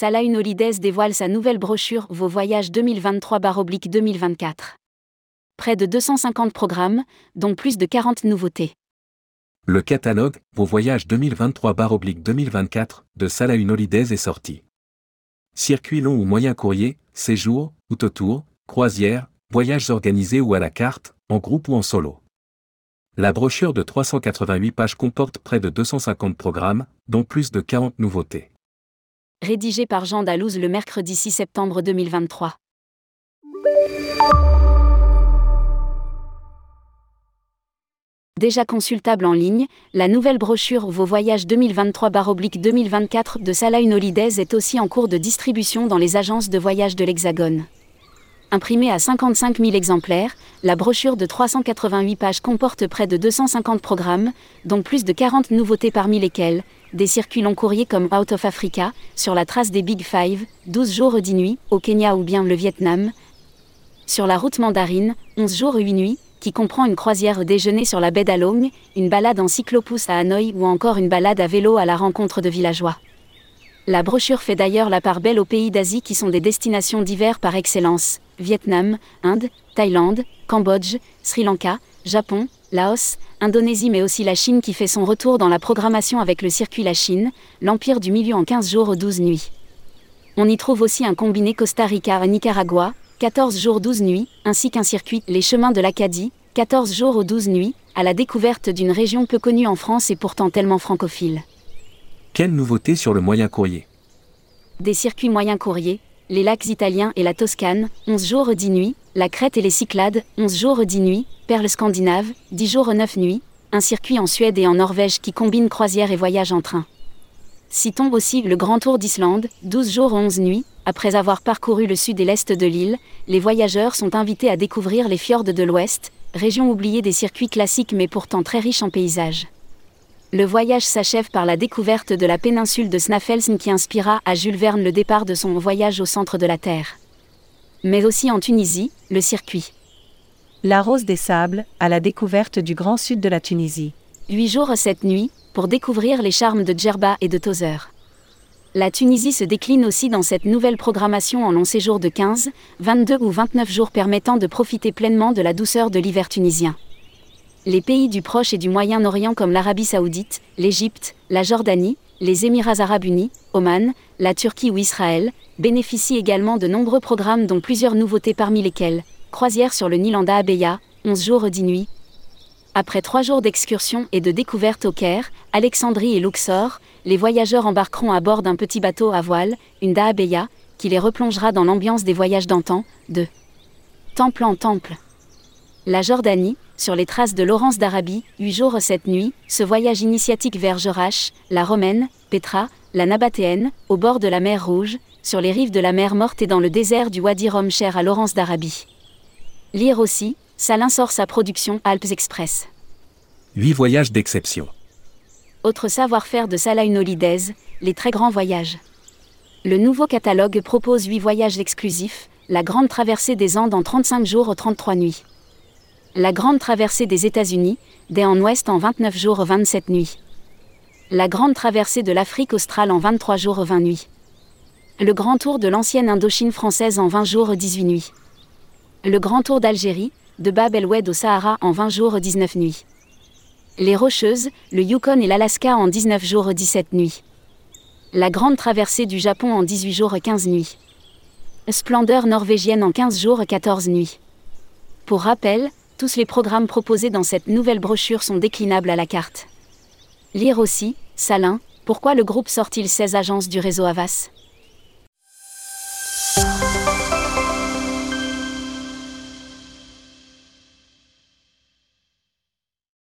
Salah Holidays dévoile sa nouvelle brochure Vos voyages 2023-2024. Près de 250 programmes, dont plus de 40 nouveautés. Le catalogue Vos voyages 2023-2024 de Salah Holidays est sorti. Circuit long ou moyen courrier, séjour, autotour, croisière, voyages organisés ou à la carte, en groupe ou en solo. La brochure de 388 pages comporte près de 250 programmes, dont plus de 40 nouveautés. Rédigé par Jean Dalouse le mercredi 6 septembre 2023. Déjà consultable en ligne, la nouvelle brochure Vos voyages 2023-2024 de Salah Holidays est aussi en cours de distribution dans les agences de voyage de l'Hexagone. Imprimée à 55 000 exemplaires, la brochure de 388 pages comporte près de 250 programmes, dont plus de 40 nouveautés parmi lesquelles des circuits long courriers comme Out of Africa, sur la trace des Big Five, 12 jours et 10 nuits, au Kenya ou bien le Vietnam. Sur la route mandarine, 11 jours et 8 nuits, qui comprend une croisière déjeuner sur la baie d'Along, une balade en cyclopousse à Hanoï ou encore une balade à vélo à la rencontre de villageois. La brochure fait d'ailleurs la part belle aux pays d'Asie qui sont des destinations d'hiver par excellence Vietnam, Inde, Thaïlande, Cambodge, Sri Lanka, Japon, Laos, Indonésie mais aussi la Chine qui fait son retour dans la programmation avec le circuit La Chine, l'Empire du Milieu en 15 jours 12 nuits. On y trouve aussi un combiné Costa Rica à Nicaragua, 14 jours 12 nuits, ainsi qu'un circuit Les Chemins de l'Acadie, 14 jours 12 nuits, à la découverte d'une région peu connue en France et pourtant tellement francophile. Quelle nouveauté sur le moyen courrier Des circuits moyens courriers, les lacs italiens et la Toscane, 11 jours 10 nuits, la Crète et les Cyclades, 11 jours 10 nuits, Perles scandinaves, 10 jours 9 nuits, un circuit en Suède et en Norvège qui combine croisière et voyage en train. Citons aussi le Grand Tour d'Islande, 12 jours 11 nuits, après avoir parcouru le sud et l'est de l'île, les voyageurs sont invités à découvrir les fjords de l'ouest, région oubliée des circuits classiques mais pourtant très riche en paysages. Le voyage s'achève par la découverte de la péninsule de Snaffelsn qui inspira à Jules Verne le départ de son voyage au centre de la Terre. Mais aussi en Tunisie, le circuit. La Rose des Sables, à la découverte du grand sud de la Tunisie. Huit jours cette nuit, pour découvrir les charmes de Djerba et de Tozer. La Tunisie se décline aussi dans cette nouvelle programmation en long séjour de 15, 22 ou 29 jours permettant de profiter pleinement de la douceur de l'hiver tunisien les pays du Proche et du Moyen-Orient comme l'Arabie saoudite, l'Égypte, la Jordanie, les Émirats arabes unis, Oman, la Turquie ou Israël, bénéficient également de nombreux programmes dont plusieurs nouveautés parmi lesquelles croisière sur le Nilanda Abeya, 11 jours 10 nuits. Après trois jours d'excursion et de découverte au Caire, Alexandrie et Luxor, les voyageurs embarqueront à bord d'un petit bateau à voile, une Daabeya, qui les replongera dans l'ambiance des voyages d'antan, de temple en temple. La Jordanie, sur les traces de Laurence d'Arabie, 8 jours 7 nuits, ce voyage initiatique vers Jorache, la Romaine, Petra, la Nabatéenne, au bord de la mer Rouge, sur les rives de la mer Morte et dans le désert du Wadi Rum cher à Laurence d'Arabie. Lire aussi, Salin sort sa production Alpes Express. 8 voyages d'exception. Autre savoir-faire de Salah les très grands voyages. Le nouveau catalogue propose 8 voyages exclusifs, la grande traversée des Andes en 35 jours 33 nuits. La grande traversée des États-Unis, des en ouest en 29 jours 27 nuits. La grande traversée de l'Afrique australe en 23 jours 20 nuits. Le grand tour de l'ancienne Indochine française en 20 jours 18 nuits. Le grand tour d'Algérie, de Bab el-Oued au Sahara en 20 jours 19 nuits. Les Rocheuses, le Yukon et l'Alaska en 19 jours 17 nuits. La grande traversée du Japon en 18 jours 15 nuits. Splendeur norvégienne en 15 jours 14 nuits. Pour rappel, tous les programmes proposés dans cette nouvelle brochure sont déclinables à la carte. Lire aussi, Salin, pourquoi le groupe sort-il 16 agences du réseau Avas